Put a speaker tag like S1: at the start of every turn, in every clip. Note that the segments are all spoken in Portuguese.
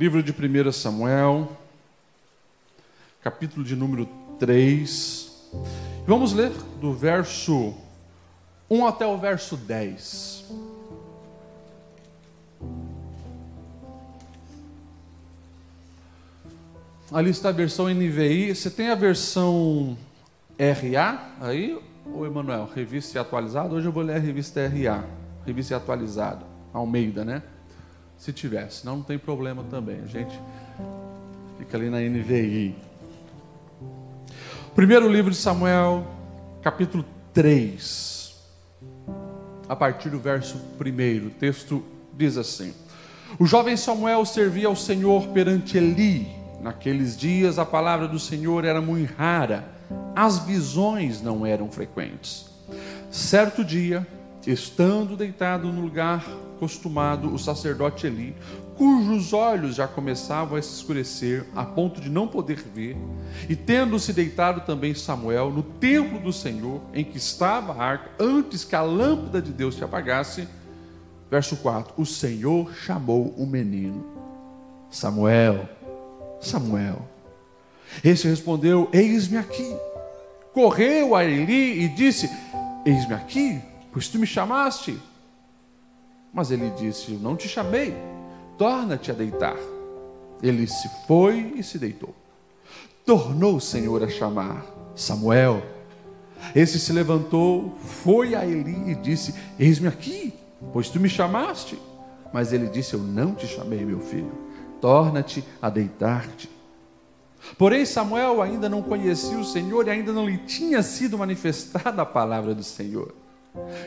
S1: Livro de 1 Samuel, capítulo de número 3. Vamos ler do verso 1 até o verso 10. Ali está a versão NVI. Você tem a versão RA aí, ô Emanuel? Revista atualizada? Hoje eu vou ler a revista RA, revista atualizada. Almeida, né? Se tivesse, não, não tem problema também. A gente fica ali na NVI. Primeiro livro de Samuel, capítulo 3, a partir do verso 1. O texto diz assim: O jovem Samuel servia ao Senhor perante Eli. Naqueles dias a palavra do Senhor era muito rara, as visões não eram frequentes. Certo dia, estando deitado no lugar acostumado, o sacerdote Eli, cujos olhos já começavam a se escurecer a ponto de não poder ver, e tendo-se deitado também Samuel no templo do Senhor, em que estava a arca, antes que a lâmpada de Deus se apagasse, verso 4: O Senhor chamou o menino, Samuel, Samuel. Esse respondeu: Eis-me aqui. Correu a Eli e disse: Eis-me aqui, pois tu me chamaste. Mas ele disse: não te chamei, torna-te a deitar. Ele se foi e se deitou. Tornou o Senhor a chamar Samuel. Esse se levantou, foi a Eli e disse: Eis-me aqui, pois tu me chamaste. Mas ele disse: Eu não te chamei, meu filho, torna-te a deitar-te. Porém, Samuel ainda não conhecia o Senhor e ainda não lhe tinha sido manifestada a palavra do Senhor.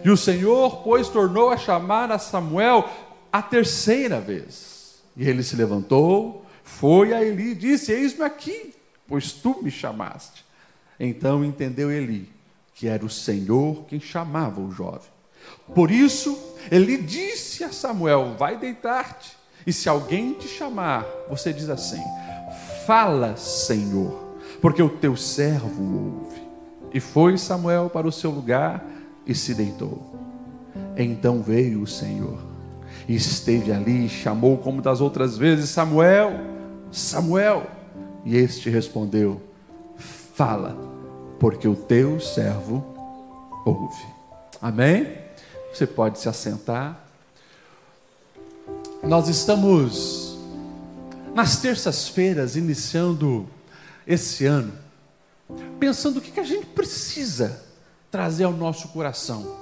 S1: E o Senhor, pois, tornou a chamar a Samuel a terceira vez. E ele se levantou, foi a Eli e disse: Eis-me aqui, pois tu me chamaste. Então entendeu Eli que era o Senhor quem chamava o jovem. Por isso, ele disse a Samuel: Vai deitar-te, e se alguém te chamar, você diz assim: Fala, Senhor, porque o teu servo ouve. E foi Samuel para o seu lugar e se deitou. Então veio o Senhor, esteve ali, e chamou como das outras vezes: Samuel, Samuel. E este respondeu: Fala, porque o teu servo ouve. Amém? Você pode se assentar. Nós estamos nas terças-feiras, iniciando esse ano, pensando o que a gente precisa trazer ao nosso coração,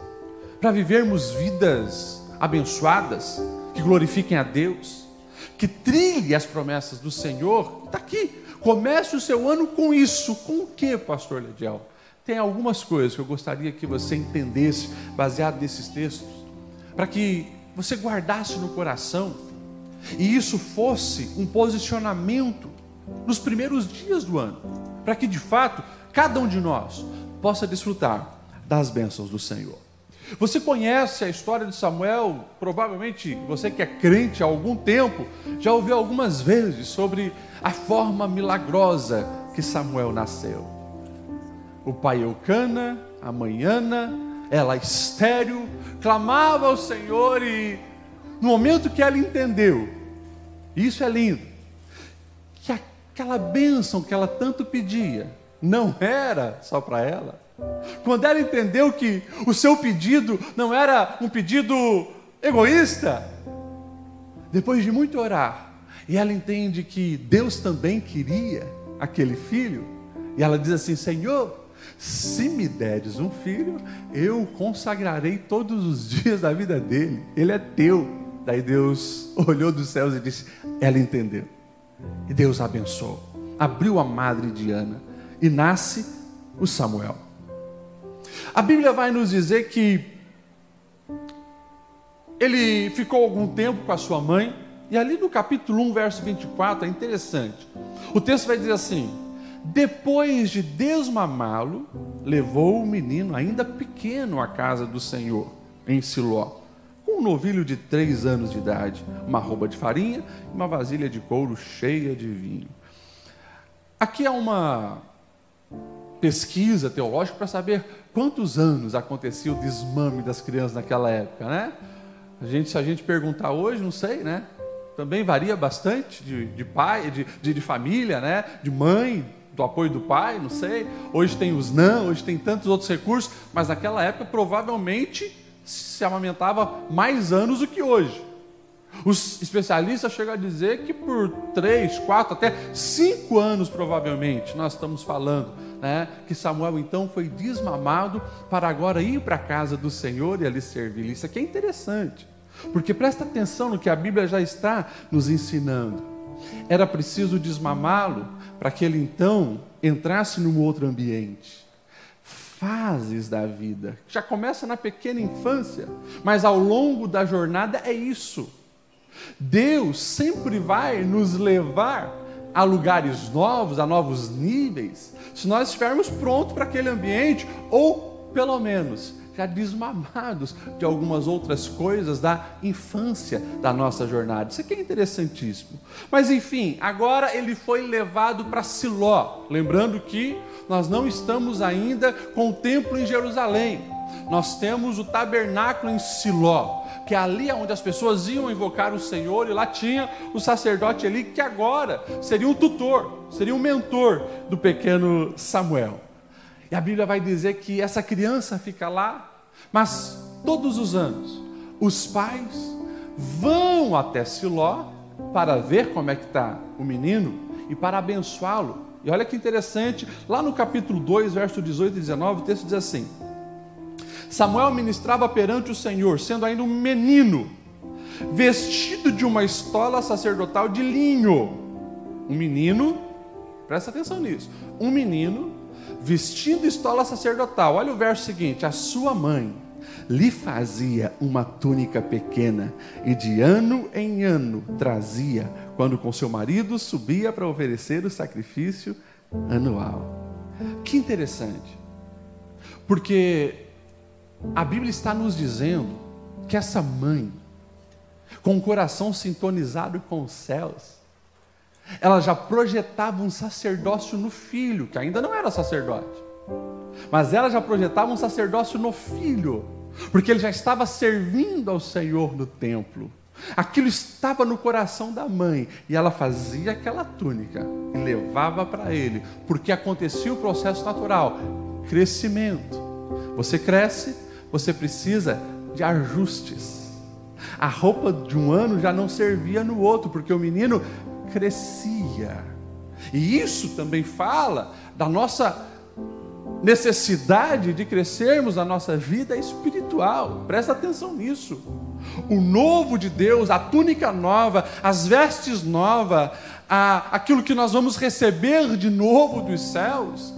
S1: para vivermos vidas abençoadas, que glorifiquem a Deus, que trilhe as promessas do Senhor. Está aqui. Comece o seu ano com isso. Com o que, pastor Lediel? Tem algumas coisas que eu gostaria que você entendesse, baseado nesses textos, para que você guardasse no coração e isso fosse um posicionamento nos primeiros dias do ano, para que de fato cada um de nós possa desfrutar das bênçãos do Senhor. Você conhece a história de Samuel, provavelmente você que é crente há algum tempo, já ouviu algumas vezes sobre a forma milagrosa que Samuel nasceu. O pai Eucana, a mãe Ana, ela estéreo, clamava ao Senhor e no momento que ela entendeu, isso é lindo, que aquela bênção que ela tanto pedia não era só para ela, quando ela entendeu que o seu pedido não era um pedido egoísta, depois de muito orar, e ela entende que Deus também queria aquele filho, e ela diz assim: Senhor, se me deres um filho, eu consagrarei todos os dias da vida dele, ele é teu. Daí Deus olhou dos céus e disse: Ela entendeu. E Deus abençoou, abriu a madre de Ana, e nasce o Samuel. A Bíblia vai nos dizer que ele ficou algum tempo com a sua mãe, e ali no capítulo 1, verso 24, é interessante. O texto vai dizer assim: Depois de desmamá-lo, levou o menino, ainda pequeno, à casa do Senhor, em Siló, com um novilho de três anos de idade, uma roupa de farinha e uma vasilha de couro cheia de vinho. Aqui há uma pesquisa teológica para saber quantos anos acontecia o desmame das crianças naquela época, né? A gente, se a gente perguntar hoje, não sei, né? também varia bastante de, de pai, de, de, de família, né? De mãe, do apoio do pai, não sei. Hoje tem os não, hoje tem tantos outros recursos, mas naquela época provavelmente se amamentava mais anos do que hoje. Os especialistas chegam a dizer que por três, quatro, até cinco anos, provavelmente, nós estamos falando, né, que Samuel então foi desmamado para agora ir para a casa do Senhor e ali servir. Isso aqui é interessante, porque presta atenção no que a Bíblia já está nos ensinando. Era preciso desmamá-lo para que ele então entrasse num outro ambiente. Fases da vida, já começa na pequena infância, mas ao longo da jornada é isso. Deus sempre vai nos levar a lugares novos, a novos níveis, se nós estivermos prontos para aquele ambiente, ou pelo menos já desmamados de algumas outras coisas da infância da nossa jornada. Isso aqui é interessantíssimo. Mas enfim, agora ele foi levado para Siló. Lembrando que nós não estamos ainda com o templo em Jerusalém. Nós temos o tabernáculo em Siló, que é ali onde as pessoas iam invocar o Senhor, e lá tinha o sacerdote ali, que agora seria um tutor, seria um mentor do pequeno Samuel. E a Bíblia vai dizer que essa criança fica lá, mas todos os anos os pais vão até Siló para ver como é que está o menino e para abençoá-lo. E olha que interessante, lá no capítulo 2, verso 18 e 19, o texto diz assim: Samuel ministrava perante o Senhor, sendo ainda um menino, vestido de uma estola sacerdotal de linho. Um menino, presta atenção nisso, um menino vestindo estola sacerdotal. Olha o verso seguinte: a sua mãe lhe fazia uma túnica pequena e de ano em ano trazia, quando com seu marido subia para oferecer o sacrifício anual. Que interessante, porque a Bíblia está nos dizendo que essa mãe, com o coração sintonizado com os céus, ela já projetava um sacerdócio no filho, que ainda não era sacerdote, mas ela já projetava um sacerdócio no filho porque ele já estava servindo ao Senhor no templo. Aquilo estava no coração da mãe e ela fazia aquela túnica e levava para ele, porque acontecia o processo natural crescimento. Você cresce, você precisa de ajustes. A roupa de um ano já não servia no outro, porque o menino crescia. E isso também fala da nossa necessidade de crescermos na nossa vida espiritual. Presta atenção nisso. O novo de Deus, a túnica nova, as vestes novas, aquilo que nós vamos receber de novo dos céus,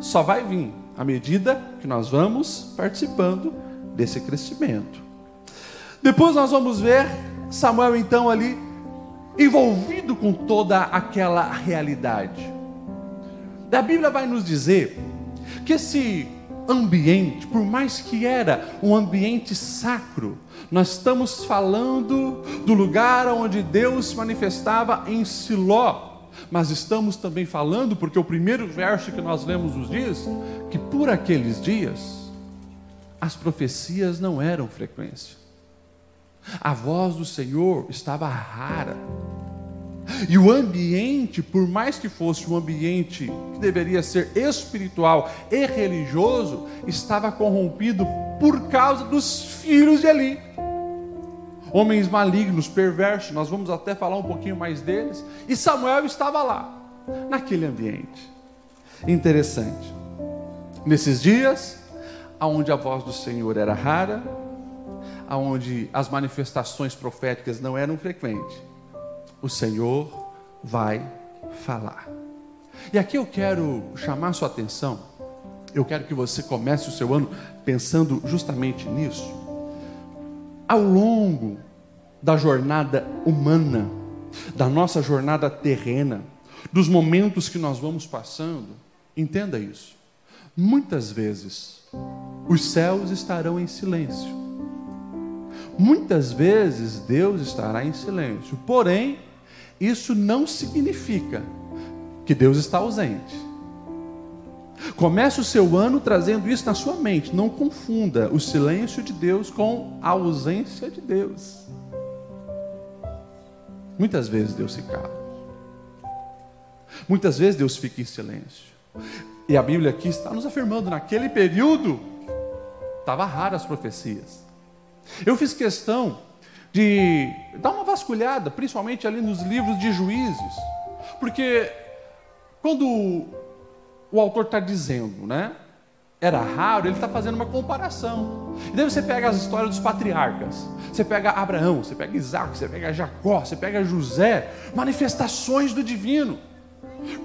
S1: só vai vir à medida que nós vamos participando desse crescimento. Depois nós vamos ver Samuel então ali envolvido com toda aquela realidade. A Bíblia vai nos dizer que esse ambiente, por mais que era um ambiente sacro, nós estamos falando do lugar onde Deus se manifestava em Siló. Mas estamos também falando, porque o primeiro verso que nós lemos nos diz que por aqueles dias as profecias não eram frequência. A voz do Senhor estava rara. E o ambiente, por mais que fosse um ambiente que deveria ser espiritual e religioso, estava corrompido por causa dos filhos de Eli. Homens malignos, perversos, nós vamos até falar um pouquinho mais deles. E Samuel estava lá, naquele ambiente. Interessante. Nesses dias, aonde a voz do Senhor era rara, aonde as manifestações proféticas não eram frequentes, o Senhor vai falar. E aqui eu quero chamar sua atenção, eu quero que você comece o seu ano pensando justamente nisso. Ao longo da jornada humana, da nossa jornada terrena, dos momentos que nós vamos passando, entenda isso. Muitas vezes, os céus estarão em silêncio. Muitas vezes Deus estará em silêncio. Porém, isso não significa que Deus está ausente. Comece o seu ano trazendo isso na sua mente. Não confunda o silêncio de Deus com a ausência de Deus. Muitas vezes Deus se cala. Muitas vezes Deus fica em silêncio. E a Bíblia aqui está nos afirmando, naquele período, estava rara as profecias. Eu fiz questão de dar uma vasculhada, principalmente ali nos livros de juízes, porque quando o autor está dizendo, né? Era raro, ele está fazendo uma comparação. E daí você pega as histórias dos patriarcas. Você pega Abraão, você pega Isaac, você pega Jacó, você pega José, manifestações do divino.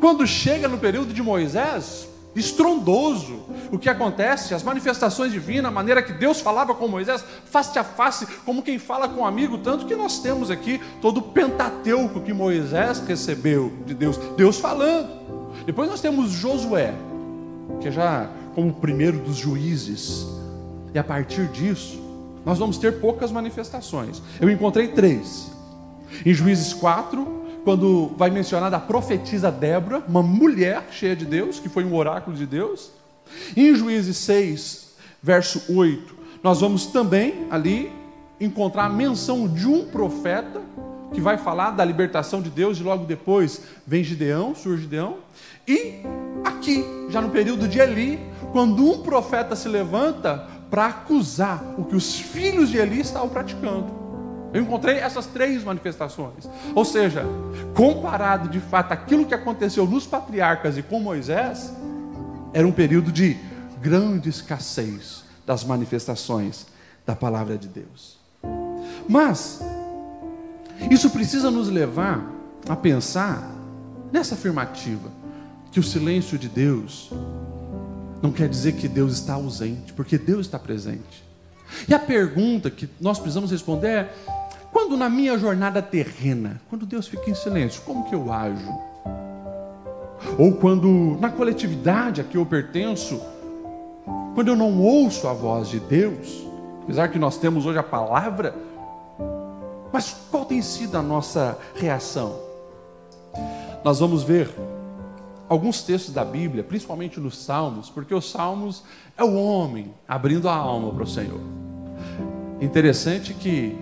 S1: Quando chega no período de Moisés, estrondoso o que acontece, as manifestações divinas, a maneira que Deus falava com Moisés, face a face, como quem fala com um amigo, tanto que nós temos aqui todo o Pentateuco que Moisés recebeu de Deus, Deus falando. Depois nós temos Josué, que é já como o primeiro dos juízes, e a partir disso, nós vamos ter poucas manifestações. Eu encontrei três. Em Juízes 4, quando vai mencionar a profetisa Débora, uma mulher cheia de Deus, que foi um oráculo de Deus. Em Juízes 6, verso 8, nós vamos também ali encontrar a menção de um profeta que vai falar da libertação de Deus e logo depois vem Gideão, surge Gideão. E aqui, já no período de Eli, quando um profeta se levanta para acusar o que os filhos de Eli estavam praticando. Eu encontrei essas três manifestações. Ou seja, comparado de fato aquilo que aconteceu nos patriarcas e com Moisés, era um período de grande escassez das manifestações da palavra de Deus. Mas, isso precisa nos levar a pensar nessa afirmativa, que o silêncio de Deus não quer dizer que Deus está ausente, porque Deus está presente. E a pergunta que nós precisamos responder é: quando na minha jornada terrena, quando Deus fica em silêncio, como que eu ajo? Ou quando na coletividade a que eu pertenço, quando eu não ouço a voz de Deus, apesar que nós temos hoje a palavra, mas qual tem sido a nossa reação? Nós vamos ver alguns textos da Bíblia, principalmente nos Salmos, porque os Salmos é o homem abrindo a alma para o Senhor. Interessante que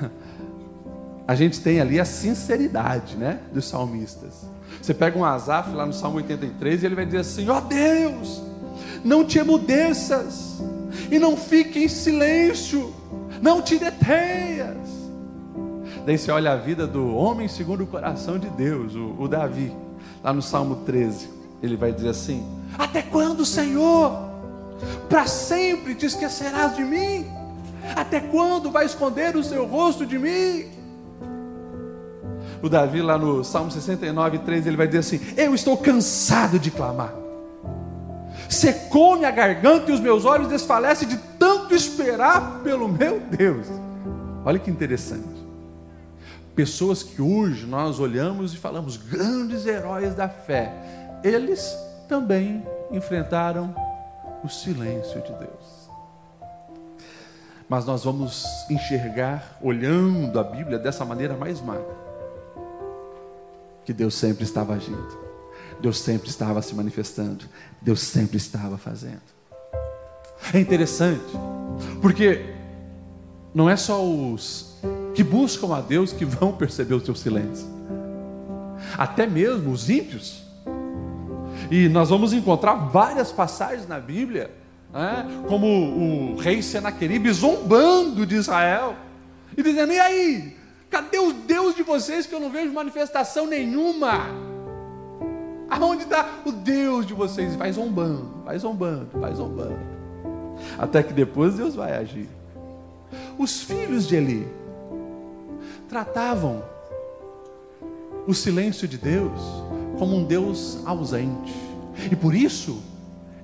S1: a gente tem ali a sinceridade, né, dos salmistas. Você pega um Asaf lá no Salmo 83 e ele vai dizer assim: ó oh Deus, não te emudeças e não fique em silêncio, não te detenhas. Daí você olha a vida do homem segundo o coração de Deus, o, o Davi, lá no Salmo 13, ele vai dizer assim: Até quando, Senhor? Para sempre te esquecerás de mim? Até quando vai esconder o seu rosto de mim? O Davi, lá no Salmo 69, 3, ele vai dizer assim: Eu estou cansado de clamar. Secou-me a garganta e os meus olhos desfalecem de tanto esperar pelo meu Deus. Olha que interessante. Pessoas que hoje nós olhamos e falamos grandes heróis da fé, eles também enfrentaram o silêncio de Deus mas nós vamos enxergar, olhando a Bíblia dessa maneira mais magra, que Deus sempre estava agindo, Deus sempre estava se manifestando, Deus sempre estava fazendo. É interessante, porque não é só os que buscam a Deus que vão perceber o seu silêncio, até mesmo os ímpios. E nós vamos encontrar várias passagens na Bíblia né? como o rei Senaqueribe zombando de Israel e dizendo: e aí? Cadê o Deus de vocês que eu não vejo manifestação nenhuma? Aonde está o Deus de vocês? Vai zombando, vai zombando, vai zombando. Até que depois Deus vai agir. Os filhos de Eli tratavam o silêncio de Deus como um Deus ausente. E por isso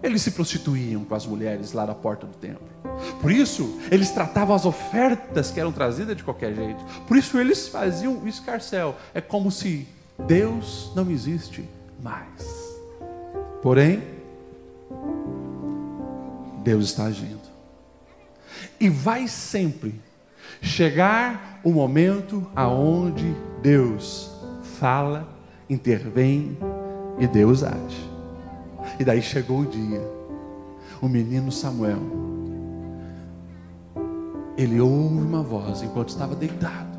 S1: eles se prostituíam com as mulheres lá na porta do templo. Por isso, eles tratavam as ofertas que eram trazidas de qualquer jeito. Por isso, eles faziam o escarcel. É como se Deus não existe mais. Porém, Deus está agindo. E vai sempre chegar o momento aonde Deus fala, intervém e Deus age. E daí chegou o dia. O menino Samuel, ele ouve uma voz enquanto estava deitado.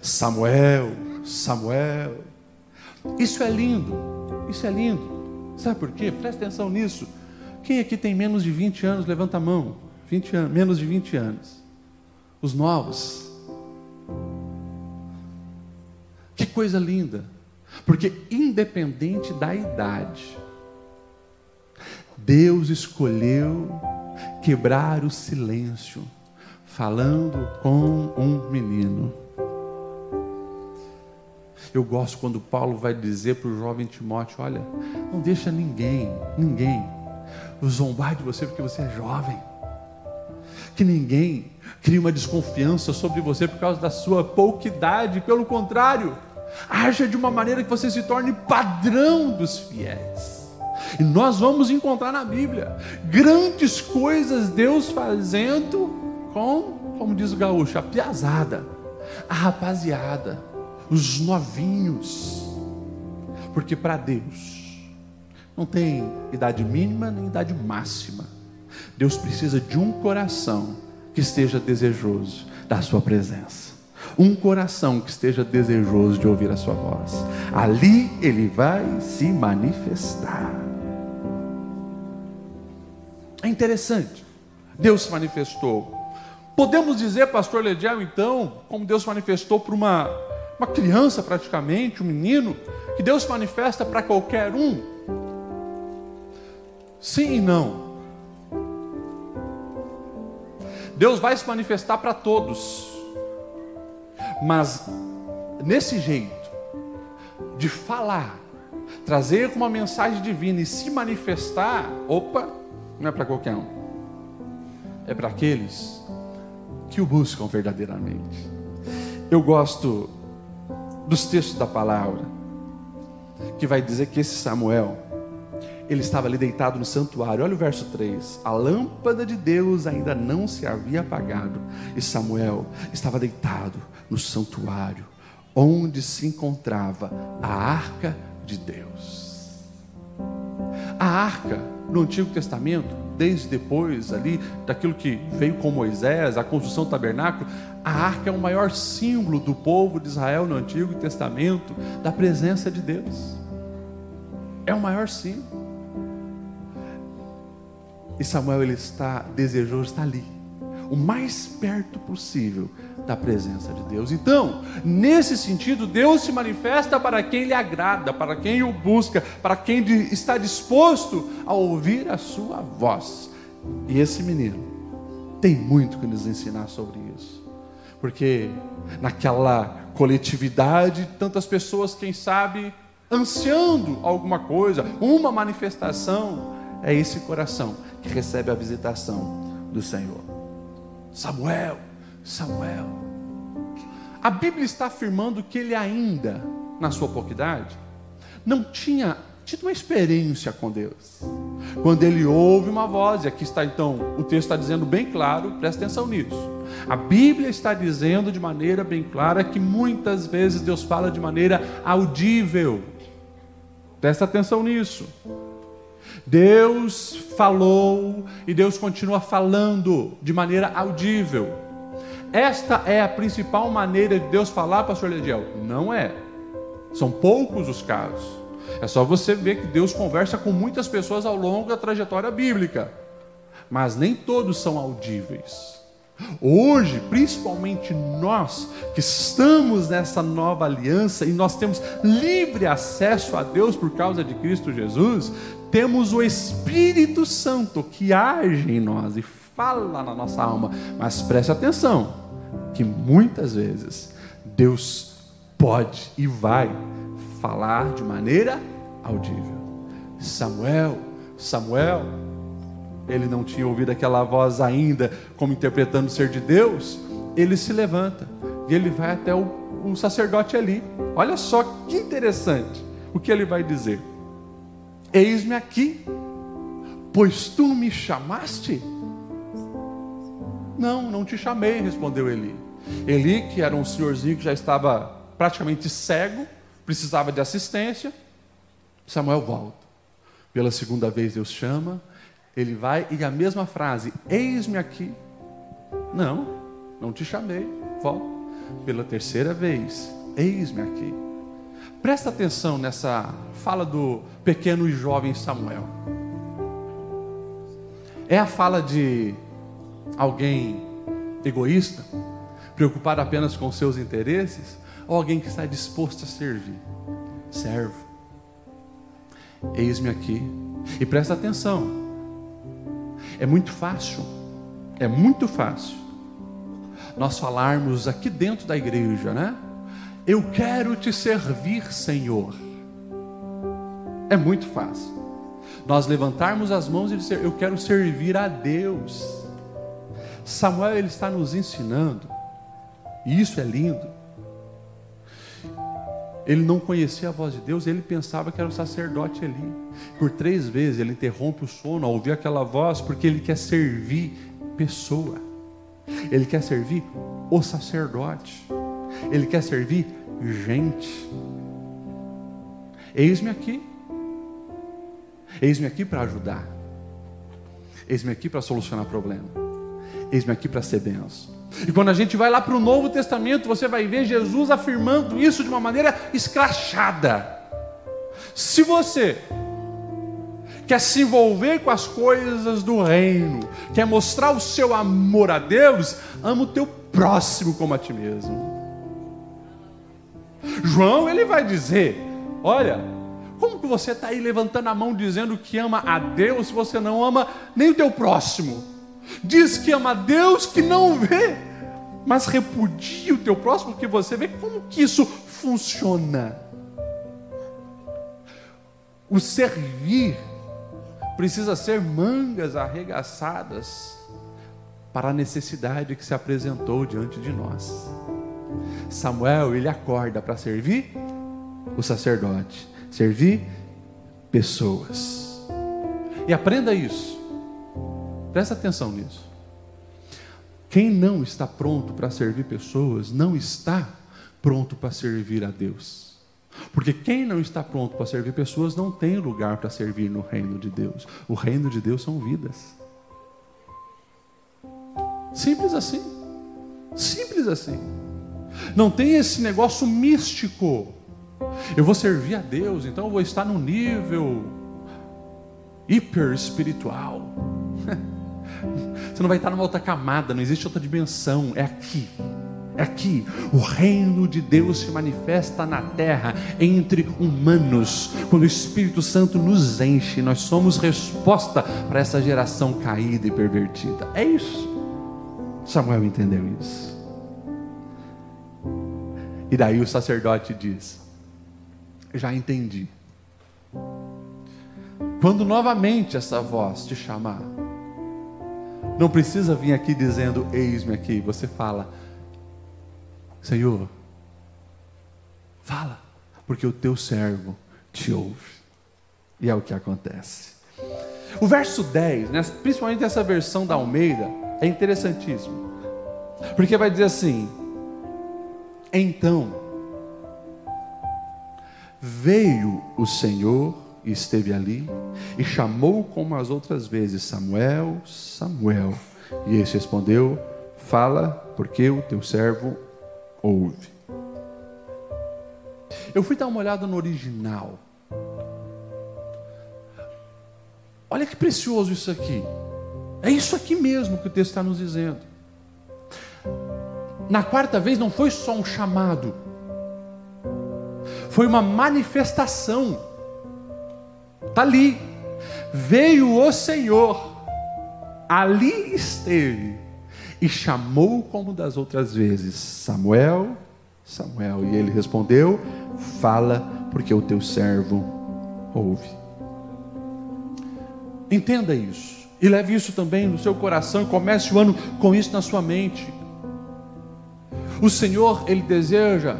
S1: Samuel, Samuel. Isso é lindo, isso é lindo. Sabe por quê? Presta atenção nisso. Quem aqui tem menos de 20 anos, levanta a mão. 20 anos, menos de 20 anos. Os novos. Que coisa linda. Porque independente da idade, Deus escolheu quebrar o silêncio, falando com um menino. Eu gosto quando Paulo vai dizer para o jovem Timóteo: olha, não deixa ninguém, ninguém, zombar de você porque você é jovem. Que ninguém crie uma desconfiança sobre você por causa da sua pouca idade, pelo contrário, haja de uma maneira que você se torne padrão dos fiéis. E nós vamos encontrar na Bíblia grandes coisas Deus fazendo com, como diz o gaúcho, a piazada, a rapaziada, os novinhos. Porque para Deus não tem idade mínima nem idade máxima. Deus precisa de um coração que esteja desejoso da sua presença. Um coração que esteja desejoso de ouvir a sua voz. Ali ele vai se manifestar. É interessante. Deus se manifestou. Podemos dizer, pastor Lediel, então, como Deus se manifestou para uma, uma criança praticamente, um menino, que Deus se manifesta para qualquer um? Sim e não. Deus vai se manifestar para todos. Mas nesse jeito de falar, trazer uma mensagem divina e se manifestar, opa, não é para qualquer um. É para aqueles que o buscam verdadeiramente. Eu gosto dos textos da palavra que vai dizer que esse Samuel ele estava ali deitado no santuário. Olha o verso 3. A lâmpada de Deus ainda não se havia apagado, e Samuel estava deitado no santuário, onde se encontrava a arca de Deus. A arca no Antigo Testamento, desde depois ali daquilo que veio com Moisés, a construção do tabernáculo, a arca é o maior símbolo do povo de Israel no Antigo Testamento, da presença de Deus. É o maior símbolo. E Samuel ele está desejoso, está ali, o mais perto possível da presença de Deus. Então, nesse sentido, Deus se manifesta para quem lhe agrada, para quem o busca, para quem está disposto a ouvir a sua voz. E esse menino tem muito que nos ensinar sobre isso. Porque naquela coletividade, tantas pessoas, quem sabe, ansiando alguma coisa, uma manifestação, é esse coração que recebe a visitação do Senhor. Samuel, Samuel. A Bíblia está afirmando que ele ainda, na sua pouca idade, não tinha tido uma experiência com Deus. Quando ele ouve uma voz, e aqui está então, o texto está dizendo bem claro, presta atenção nisso. A Bíblia está dizendo de maneira bem clara que muitas vezes Deus fala de maneira audível. Presta atenção nisso. Deus falou e Deus continua falando de maneira audível. Esta é a principal maneira de Deus falar, pastor Lediel? Não é. São poucos os casos. É só você ver que Deus conversa com muitas pessoas ao longo da trajetória bíblica. Mas nem todos são audíveis. Hoje, principalmente nós que estamos nessa nova aliança e nós temos livre acesso a Deus por causa de Cristo Jesus, temos o Espírito Santo que age em nós e fala na nossa alma. Mas preste atenção, que muitas vezes Deus pode e vai falar de maneira audível. Samuel, Samuel, ele não tinha ouvido aquela voz ainda, como interpretando ser de Deus, ele se levanta e ele vai até o, o sacerdote ali. Olha só que interessante o que ele vai dizer. Eis-me aqui, pois tu me chamaste? Não, não te chamei, respondeu Eli. Eli, que era um senhorzinho que já estava praticamente cego, precisava de assistência. Samuel volta. Pela segunda vez Deus chama, ele vai e a mesma frase: Eis-me aqui. Não, não te chamei, volta. pela terceira vez: Eis-me aqui. Presta atenção nessa fala do pequeno e jovem Samuel. É a fala de alguém egoísta, preocupado apenas com seus interesses, ou alguém que está disposto a servir? Servo. Eis-me aqui. E presta atenção. É muito fácil, é muito fácil nós falarmos aqui dentro da igreja, né? Eu quero te servir, Senhor. É muito fácil. Nós levantarmos as mãos e dizer: Eu quero servir a Deus. Samuel ele está nos ensinando, e isso é lindo. Ele não conhecia a voz de Deus, ele pensava que era o sacerdote ali. Por três vezes ele interrompe o sono ao ouvir aquela voz, porque ele quer servir pessoa, ele quer servir o sacerdote, ele quer servir gente. Eis-me aqui, eis-me aqui para ajudar, eis-me aqui para solucionar problema, eis-me aqui para ser benção. E quando a gente vai lá para o Novo Testamento, você vai ver Jesus afirmando isso de uma maneira escrachada. Se você quer se envolver com as coisas do reino, quer mostrar o seu amor a Deus, ama o teu próximo como a ti mesmo. João ele vai dizer: Olha, como que você está aí levantando a mão dizendo que ama a Deus se você não ama nem o teu próximo? Diz que ama a Deus que não vê, mas repudia o teu próximo que você vê. Como que isso funciona? O servir precisa ser mangas arregaçadas para a necessidade que se apresentou diante de nós. Samuel, ele acorda para servir o sacerdote, servir pessoas. E aprenda isso. Presta atenção nisso. Quem não está pronto para servir pessoas, não está pronto para servir a Deus. Porque quem não está pronto para servir pessoas não tem lugar para servir no reino de Deus. O reino de Deus são vidas. Simples assim. Simples assim. Não tem esse negócio místico. Eu vou servir a Deus, então eu vou estar num nível hiper espiritual. Você não vai estar numa outra camada, não existe outra dimensão. É aqui. É aqui. O reino de Deus se manifesta na terra entre humanos. Quando o Espírito Santo nos enche, nós somos resposta para essa geração caída e pervertida. É isso. Samuel entendeu isso. E daí o sacerdote diz: Já entendi. Quando novamente essa voz te chamar, não precisa vir aqui dizendo: Eis-me aqui. Você fala: Senhor, fala, porque o teu servo te ouve. E é o que acontece. O verso 10, né, principalmente essa versão da Almeida, é interessantíssimo. Porque vai dizer assim: Então veio o Senhor e esteve ali e chamou como as outras vezes Samuel, Samuel. E este respondeu: Fala, porque o teu servo ouve. Eu fui dar uma olhada no original. Olha que precioso isso aqui. É isso aqui mesmo que o texto está nos dizendo. Na quarta vez não foi só um chamado, foi uma manifestação. Está ali. Veio o Senhor, ali esteve, e chamou como das outras vezes: Samuel, Samuel. E ele respondeu: Fala, porque o teu servo ouve. Entenda isso. E leve isso também no seu coração e comece o ano com isso na sua mente. O Senhor, Ele deseja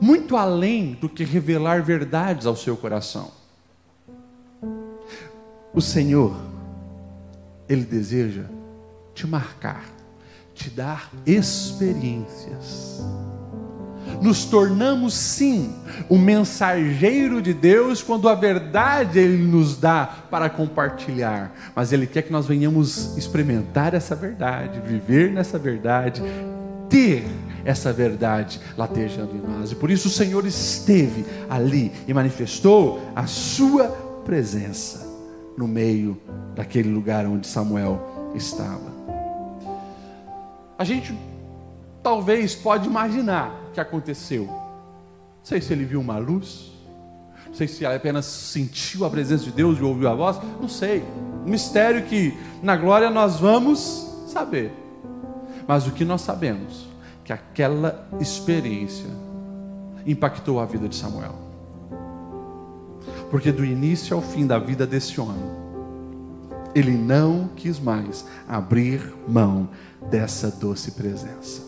S1: muito além do que revelar verdades ao seu coração. O Senhor, Ele deseja te marcar, te dar experiências. Nos tornamos sim o mensageiro de Deus quando a verdade Ele nos dá para compartilhar, mas Ele quer que nós venhamos experimentar essa verdade, viver nessa verdade, ter essa verdade latejando em nós. E por isso o Senhor esteve ali e manifestou a sua presença no meio daquele lugar onde Samuel estava. A gente talvez pode imaginar o que aconteceu. Não sei se ele viu uma luz, não sei se apenas sentiu a presença de Deus e ouviu a voz, não sei. Um mistério que na glória nós vamos saber. Mas o que nós sabemos que aquela experiência impactou a vida de Samuel. Porque do início ao fim da vida desse homem, ele não quis mais abrir mão dessa doce presença.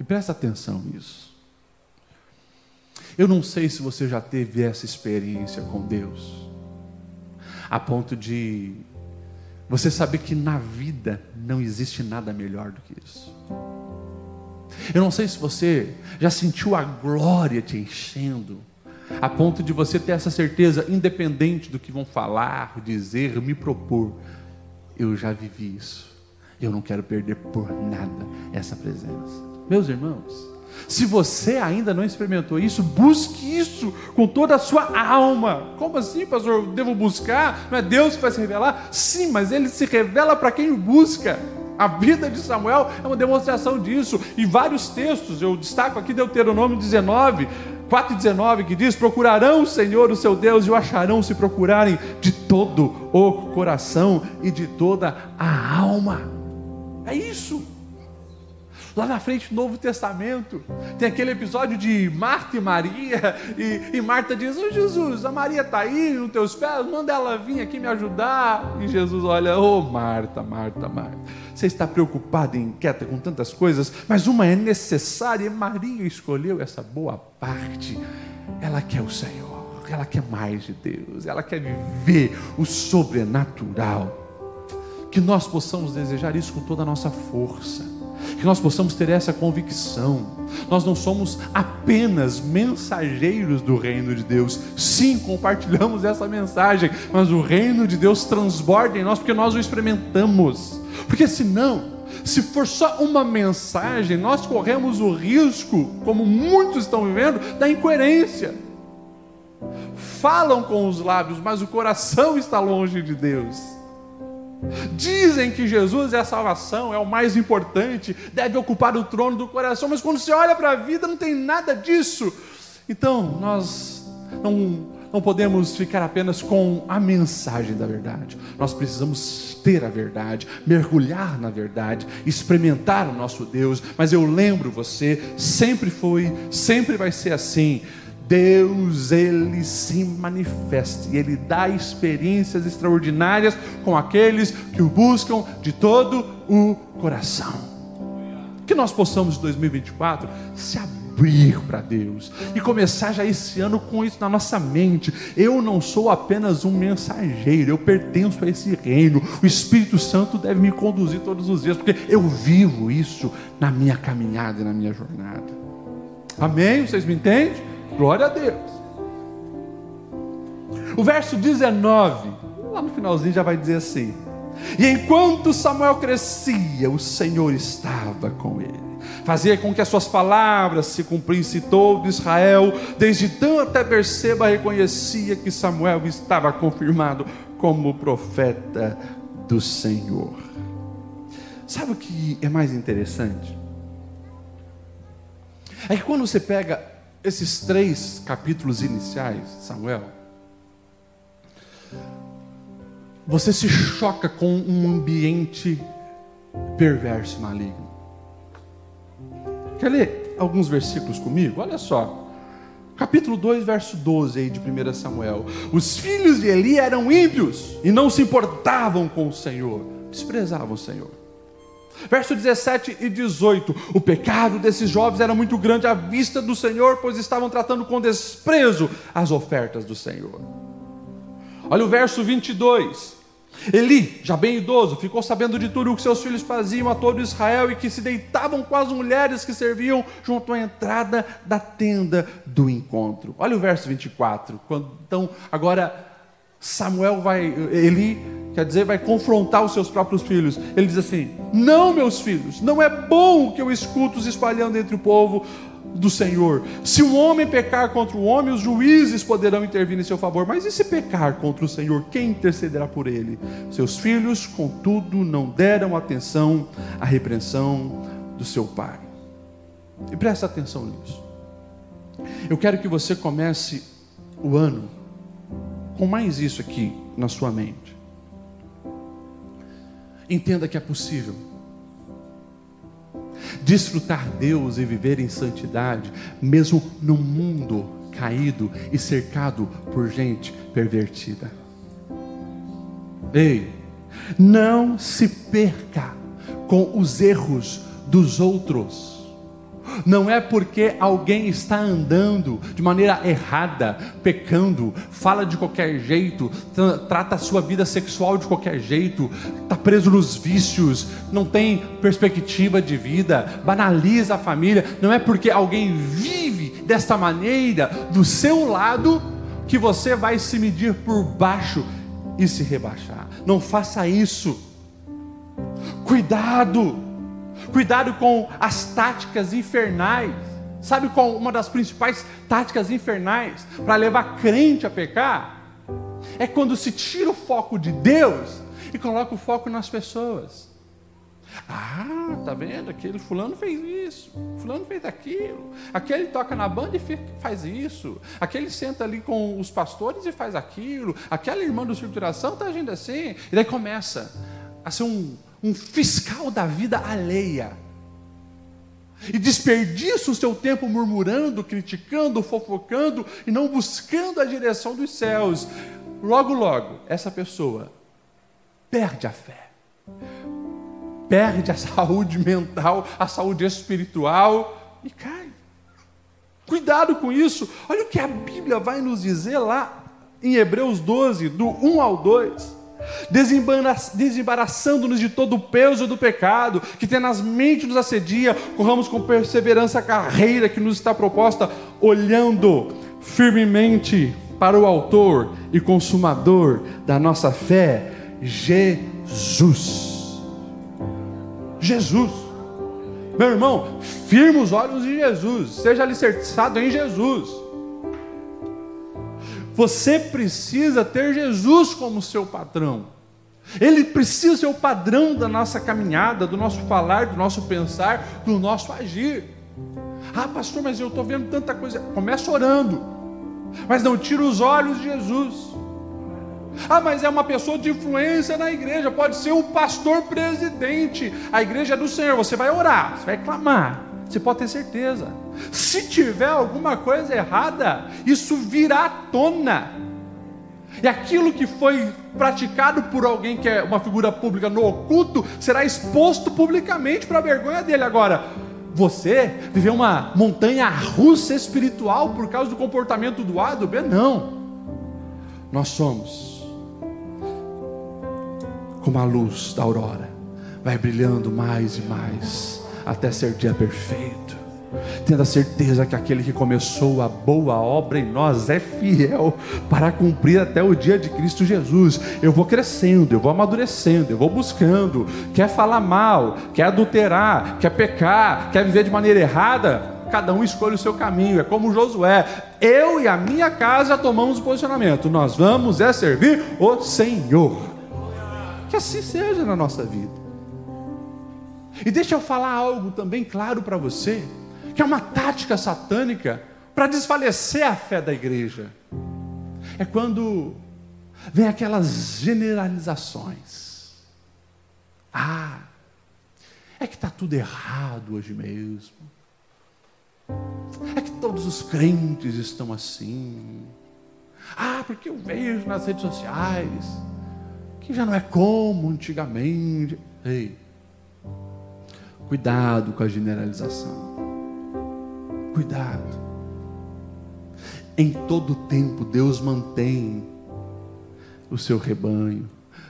S1: E presta atenção nisso. Eu não sei se você já teve essa experiência com Deus, a ponto de você saber que na vida não existe nada melhor do que isso. Eu não sei se você já sentiu a glória te enchendo, a ponto de você ter essa certeza, independente do que vão falar, dizer, me propor. Eu já vivi isso. Eu não quero perder por nada essa presença. Meus irmãos, se você ainda não experimentou isso, busque isso com toda a sua alma. Como assim, pastor? Devo buscar? Não é Deus que vai se revelar? Sim, mas ele se revela para quem o busca. A vida de Samuel é uma demonstração disso. E vários textos, eu destaco aqui Deuteronômio 19, 4 e 19, que diz: Procurarão o Senhor, o seu Deus, e o acharão se procurarem de todo o coração e de toda a alma. É isso. Lá na frente, Novo Testamento, tem aquele episódio de Marta e Maria, e, e Marta diz: oh, Jesus, a Maria está aí nos teus pés, manda ela vir aqui me ajudar. E Jesus olha: Ô oh, Marta, Marta, Marta, você está preocupada e inquieta com tantas coisas, mas uma é necessária, e Maria escolheu essa boa parte. Ela quer o Senhor, ela quer mais de Deus, ela quer viver o sobrenatural. Que nós possamos desejar isso com toda a nossa força que nós possamos ter essa convicção. Nós não somos apenas mensageiros do reino de Deus. Sim, compartilhamos essa mensagem, mas o reino de Deus transborda em nós porque nós o experimentamos. Porque senão, se for só uma mensagem, nós corremos o risco, como muitos estão vivendo, da incoerência. Falam com os lábios, mas o coração está longe de Deus. Dizem que Jesus é a salvação, é o mais importante, deve ocupar o trono do coração, mas quando você olha para a vida não tem nada disso. Então, nós não, não podemos ficar apenas com a mensagem da verdade, nós precisamos ter a verdade, mergulhar na verdade, experimentar o nosso Deus. Mas eu lembro você, sempre foi, sempre vai ser assim. Deus ele se manifesta e ele dá experiências extraordinárias com aqueles que o buscam de todo o coração. Que nós possamos em 2024 se abrir para Deus e começar já esse ano com isso na nossa mente. Eu não sou apenas um mensageiro, eu pertenço a esse reino. O Espírito Santo deve me conduzir todos os dias, porque eu vivo isso na minha caminhada e na minha jornada. Amém? Vocês me entendem? Glória a Deus. O verso 19, lá no finalzinho já vai dizer assim: E enquanto Samuel crescia, o Senhor estava com ele. Fazia com que as suas palavras se cumprissem todo Israel, desde então até Berseba reconhecia que Samuel estava confirmado como profeta do Senhor. Sabe o que é mais interessante? É que quando você pega esses três capítulos iniciais, Samuel, você se choca com um ambiente perverso e maligno. Quer ler alguns versículos comigo? Olha só. Capítulo 2, verso 12 aí de 1 Samuel. Os filhos de Eli eram ímpios e não se importavam com o Senhor, desprezavam o Senhor. Verso 17 e 18: O pecado desses jovens era muito grande à vista do Senhor, pois estavam tratando com desprezo as ofertas do Senhor. Olha o verso 22. Eli, já bem idoso, ficou sabendo de tudo o que seus filhos faziam a todo Israel e que se deitavam com as mulheres que serviam junto à entrada da tenda do encontro. Olha o verso 24. Quando, então, agora Samuel vai, Eli quer dizer, vai confrontar os seus próprios filhos. Ele diz assim: Não, meus filhos, não é bom que eu escuto os espalhando entre o povo do Senhor. Se um homem pecar contra o homem, os juízes poderão intervir em seu favor. Mas e se pecar contra o Senhor, quem intercederá por ele? Seus filhos, contudo, não deram atenção à repreensão do seu pai. E presta atenção nisso. Eu quero que você comece o ano com mais isso aqui na sua mente. Entenda que é possível desfrutar Deus e viver em santidade, mesmo no mundo caído e cercado por gente pervertida. Ei, não se perca com os erros dos outros. Não é porque alguém está andando de maneira errada, pecando, fala de qualquer jeito, trata a sua vida sexual de qualquer jeito, está preso nos vícios, não tem perspectiva de vida, banaliza a família. Não é porque alguém vive desta maneira do seu lado que você vai se medir por baixo e se rebaixar. Não faça isso. Cuidado Cuidado com as táticas infernais. Sabe qual uma das principais táticas infernais para levar crente a pecar? É quando se tira o foco de Deus e coloca o foco nas pessoas. Ah, tá vendo? Aquele fulano fez isso, fulano fez aquilo, aquele toca na banda e faz isso, aquele senta ali com os pastores e faz aquilo, aquela irmã do circulação está agindo assim, e daí começa a ser um, um fiscal da vida alheia. E desperdiça o seu tempo murmurando, criticando, fofocando e não buscando a direção dos céus. Logo, logo, essa pessoa perde a fé, perde a saúde mental, a saúde espiritual e cai. Cuidado com isso. Olha o que a Bíblia vai nos dizer lá em Hebreus 12, do 1 ao 2 desembaraçando-nos de todo o peso do pecado que tenazmente nos assedia, corramos com perseverança a carreira que nos está proposta, olhando firmemente para o Autor e Consumador da nossa fé, Jesus. Jesus. Meu irmão, firma os olhos em Jesus, seja alicerçado em Jesus. Você precisa ter Jesus como seu patrão. Ele precisa ser o padrão da nossa caminhada, do nosso falar, do nosso pensar, do nosso agir. Ah, pastor, mas eu estou vendo tanta coisa. Começa orando, mas não tira os olhos de Jesus. Ah, mas é uma pessoa de influência na igreja, pode ser o pastor presidente. A igreja é do Senhor, você vai orar, você vai clamar. Você pode ter certeza. Se tiver alguma coisa errada, isso virá à tona. E aquilo que foi praticado por alguém que é uma figura pública no oculto será exposto publicamente para a vergonha dele. Agora, você viveu uma montanha russa espiritual por causa do comportamento do A do B? Não. Nós somos como a luz da aurora, vai brilhando mais e mais até ser dia perfeito. Tendo a certeza que aquele que começou a boa obra em nós é fiel para cumprir até o dia de Cristo Jesus. Eu vou crescendo, eu vou amadurecendo, eu vou buscando. Quer falar mal, quer adulterar, quer pecar, quer viver de maneira errada? Cada um escolhe o seu caminho. É como Josué. Eu e a minha casa tomamos o posicionamento. Nós vamos é servir o Senhor. Que assim seja na nossa vida. E deixa eu falar algo também claro para você, que é uma tática satânica para desfalecer a fé da igreja. É quando vem aquelas generalizações. Ah, é que está tudo errado hoje mesmo. É que todos os crentes estão assim. Ah, porque eu vejo nas redes sociais que já não é como antigamente. Ei, Cuidado com a generalização. Cuidado. Em todo tempo, Deus mantém o seu rebanho.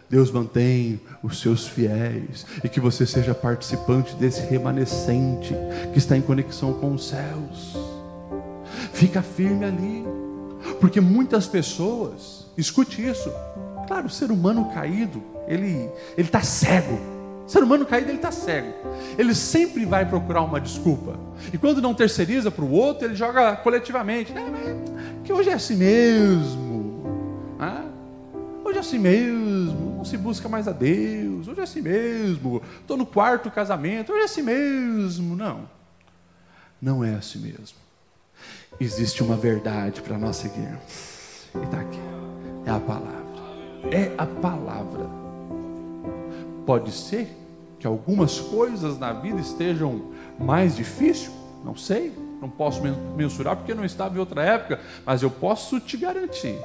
S1: Deus mantém os seus fiéis e que você seja participante desse remanescente que está em conexão com os céus. Fica firme ali, porque muitas pessoas, escute isso, Claro, o ser humano caído, ele ele está cego. O ser humano caído, ele está cego. Ele sempre vai procurar uma desculpa. E quando não terceiriza para o outro, ele joga coletivamente. que hoje é assim mesmo. Ah, hoje é assim mesmo. Não se busca mais a Deus. Hoje é assim mesmo. Estou no quarto casamento. Hoje é assim mesmo. Não. Não é assim mesmo. Existe uma verdade para nós seguirmos. E está aqui. É a palavra. É a palavra. Pode ser que algumas coisas na vida estejam mais difíceis, não sei, não posso mensurar porque não estava em outra época, mas eu posso te garantir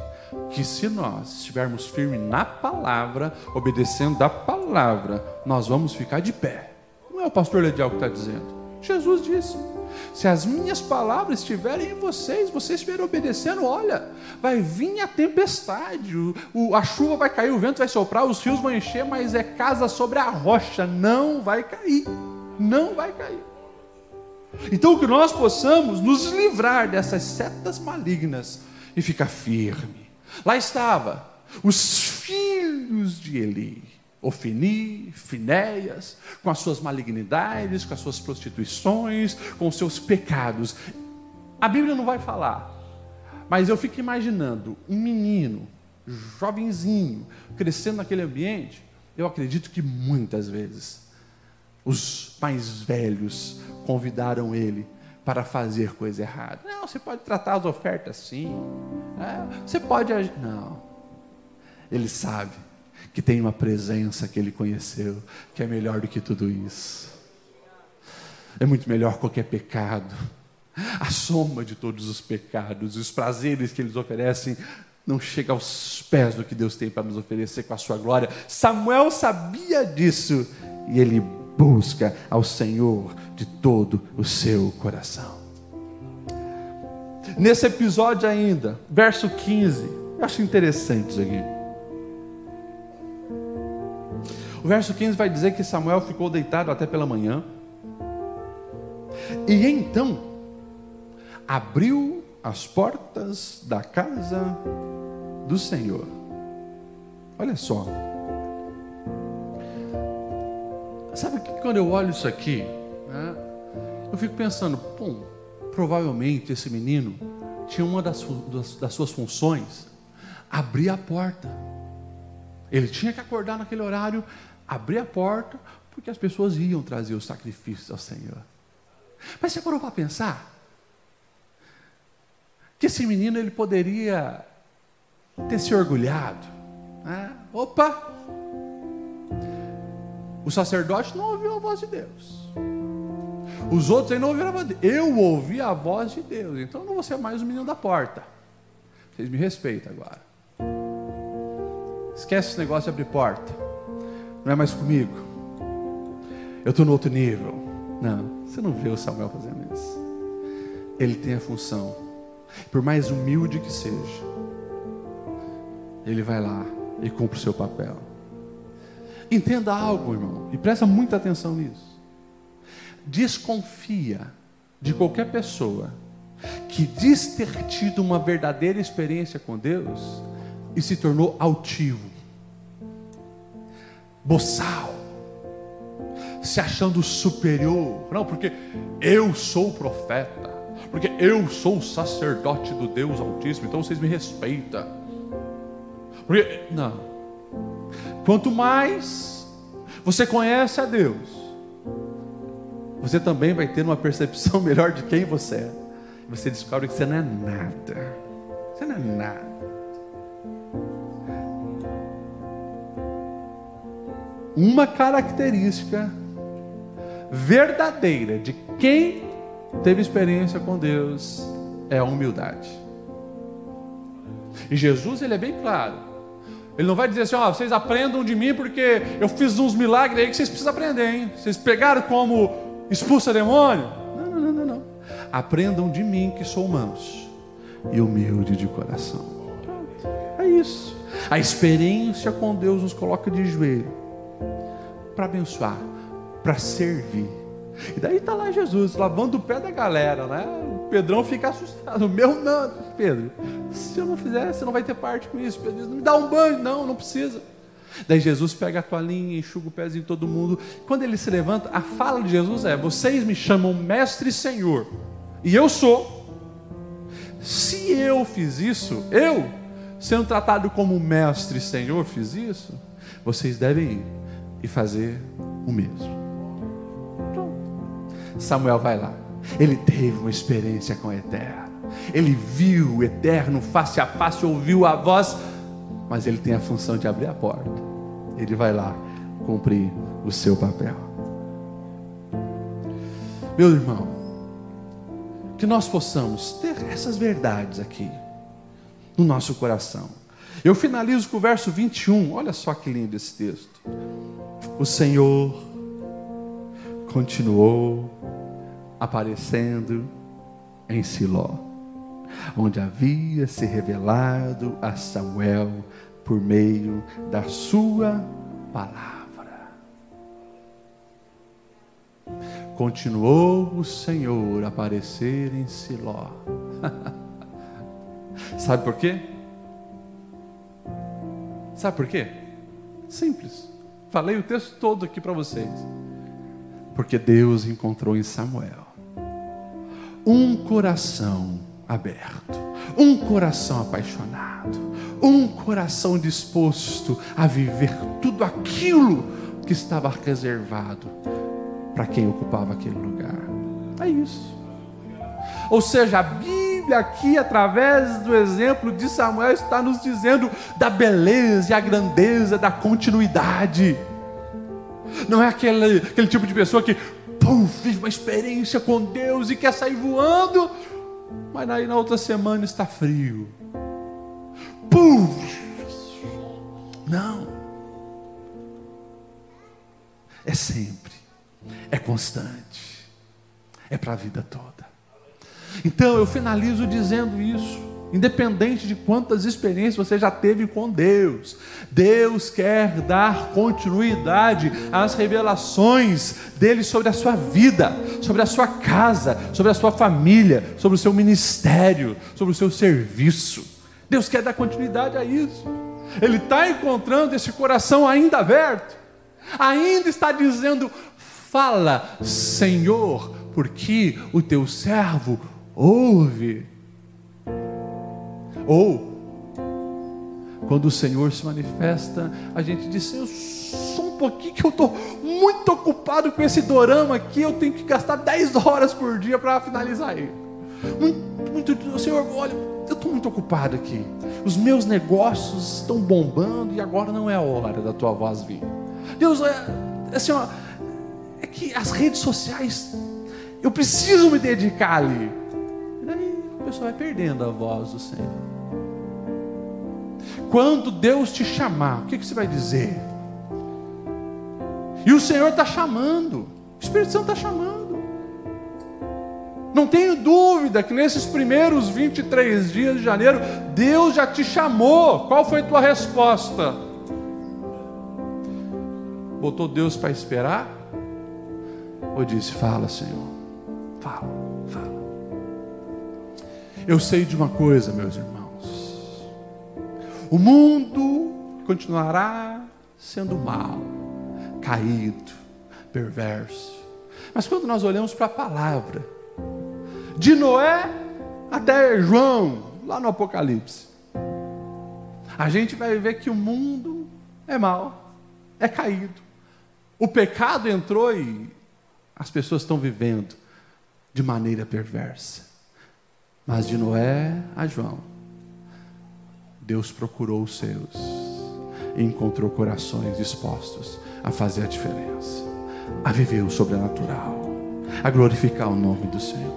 S1: que se nós estivermos firmes na palavra, obedecendo a palavra, nós vamos ficar de pé. Não é o pastor Ledial que está dizendo. Jesus disse. Se as minhas palavras estiverem em vocês, vocês estiverem obedecendo, olha, vai vir a tempestade, o, a chuva vai cair, o vento vai soprar, os rios vão encher, mas é casa sobre a rocha, não vai cair, não vai cair. Então, que nós possamos nos livrar dessas setas malignas e ficar firme. Lá estava os filhos de Eli Ofini, Finéias, com as suas malignidades, com as suas prostituições, com os seus pecados. A Bíblia não vai falar, mas eu fico imaginando um menino, jovenzinho, crescendo naquele ambiente. Eu acredito que muitas vezes os mais velhos convidaram ele para fazer coisa errada. Não, você pode tratar as ofertas assim. É, você pode. Não. Ele sabe que tem uma presença que ele conheceu, que é melhor do que tudo isso. É muito melhor qualquer pecado. A soma de todos os pecados e os prazeres que eles oferecem não chega aos pés do que Deus tem para nos oferecer com a sua glória. Samuel sabia disso e ele busca ao Senhor de todo o seu coração. Nesse episódio ainda, verso 15, eu acho interessante isso aqui. O verso 15 vai dizer que Samuel ficou deitado até pela manhã. E então abriu as portas da casa do Senhor. Olha só. Sabe que quando eu olho isso aqui, né, eu fico pensando, provavelmente esse menino tinha uma das, das suas funções abrir a porta. Ele tinha que acordar naquele horário, abrir a porta, porque as pessoas iam trazer os sacrifícios ao Senhor. Mas você parou para pensar? Que esse menino ele poderia ter se orgulhado. Né? Opa! O sacerdote não ouviu a voz de Deus. Os outros aí não ouviram a voz de Deus. Eu ouvi a voz de Deus. Então eu não vou ser mais o menino da porta. Vocês me respeitam agora. Esquece esse negócio de abrir porta não é mais comigo. Eu estou no outro nível. Não, você não vê o Samuel fazendo isso. Ele tem a função, por mais humilde que seja, ele vai lá e cumpre o seu papel. Entenda algo, irmão, e presta muita atenção nisso. Desconfia de qualquer pessoa que diz ter tido uma verdadeira experiência com Deus e se tornou altivo boçal, se achando superior. Não, porque eu sou profeta, porque eu sou sacerdote do Deus Altíssimo, então vocês me respeitam. Porque, não. Quanto mais você conhece a Deus, você também vai ter uma percepção melhor de quem você é. Você descobre que você não é nada. Você não é nada. Uma característica verdadeira de quem teve experiência com Deus é a humildade. E Jesus ele é bem claro. Ele não vai dizer assim, ó, oh, vocês aprendam de mim porque eu fiz uns milagres aí que vocês precisam aprender, hein? Vocês pegaram como expulsa demônio? Não, não, não, não, não. Aprendam de mim que sou manso e humilde de coração. É isso. A experiência com Deus nos coloca de joelho para abençoar, para servir. E daí está lá Jesus lavando o pé da galera, né? Pedrão fica assustado. O meu não, Pedro. Se eu não fizer, você não vai ter parte com isso. Pedro diz, me dá um banho. Não, não precisa. Daí Jesus pega a toalhinha, enxuga o pezinho de todo mundo. Quando ele se levanta, a fala de Jesus é: Vocês me chamam mestre e senhor, e eu sou. Se eu fiz isso, eu, sendo tratado como mestre e senhor, fiz isso, vocês devem ir e fazer o mesmo. Samuel vai lá. Ele teve uma experiência com o Eterno. Ele viu o Eterno face a face, ouviu a voz, mas ele tem a função de abrir a porta. Ele vai lá cumprir o seu papel. Meu irmão, que nós possamos ter essas verdades aqui no nosso coração. Eu finalizo com o verso 21, olha só que lindo esse texto. O Senhor continuou aparecendo em Siló, onde havia se revelado a Samuel por meio da sua palavra. Continuou o Senhor aparecer em Siló. Sabe por quê? Sabe por quê? Simples. Falei o texto todo aqui para vocês. Porque Deus encontrou em Samuel um coração aberto, um coração apaixonado, um coração disposto a viver tudo aquilo que estava reservado para quem ocupava aquele lugar. É isso. Ou seja, a Bíblia aqui, através do exemplo de Samuel, está nos dizendo da beleza e a grandeza da continuidade. Não é aquele, aquele tipo de pessoa que pum, vive uma experiência com Deus e quer sair voando, mas aí na outra semana está frio. Pum! Não. É sempre é constante, é para a vida toda. Então eu finalizo dizendo isso. Independente de quantas experiências você já teve com Deus, Deus quer dar continuidade às revelações dele sobre a sua vida, sobre a sua casa, sobre a sua família, sobre o seu ministério, sobre o seu serviço. Deus quer dar continuidade a isso. Ele está encontrando esse coração ainda aberto, ainda está dizendo: Fala, Senhor, porque o teu servo ouve. Ou, quando o Senhor se manifesta, a gente diz: Eu só um pouquinho que eu estou muito ocupado com esse dorama aqui, eu tenho que gastar 10 horas por dia para finalizar ele. Muito, muito, Senhor, olha, eu estou muito ocupado aqui. Os meus negócios estão bombando e agora não é a hora da tua voz vir. Deus, é, assim, ó, é que as redes sociais, eu preciso me dedicar ali. Pessoa vai perdendo a voz do Senhor. Quando Deus te chamar, o que, que você vai dizer? E o Senhor está chamando, o Espírito Santo está chamando. Não tenho dúvida que nesses primeiros 23 dias de janeiro, Deus já te chamou. Qual foi a tua resposta? Botou Deus para esperar? Ou disse: Fala, Senhor, fala. Eu sei de uma coisa, meus irmãos: o mundo continuará sendo mal, caído, perverso. Mas quando nós olhamos para a palavra, de Noé até João, lá no Apocalipse, a gente vai ver que o mundo é mal, é caído. O pecado entrou e as pessoas estão vivendo de maneira perversa. Mas de Noé a João, Deus procurou os seus e encontrou corações dispostos a fazer a diferença, a viver o sobrenatural, a glorificar o nome do Senhor.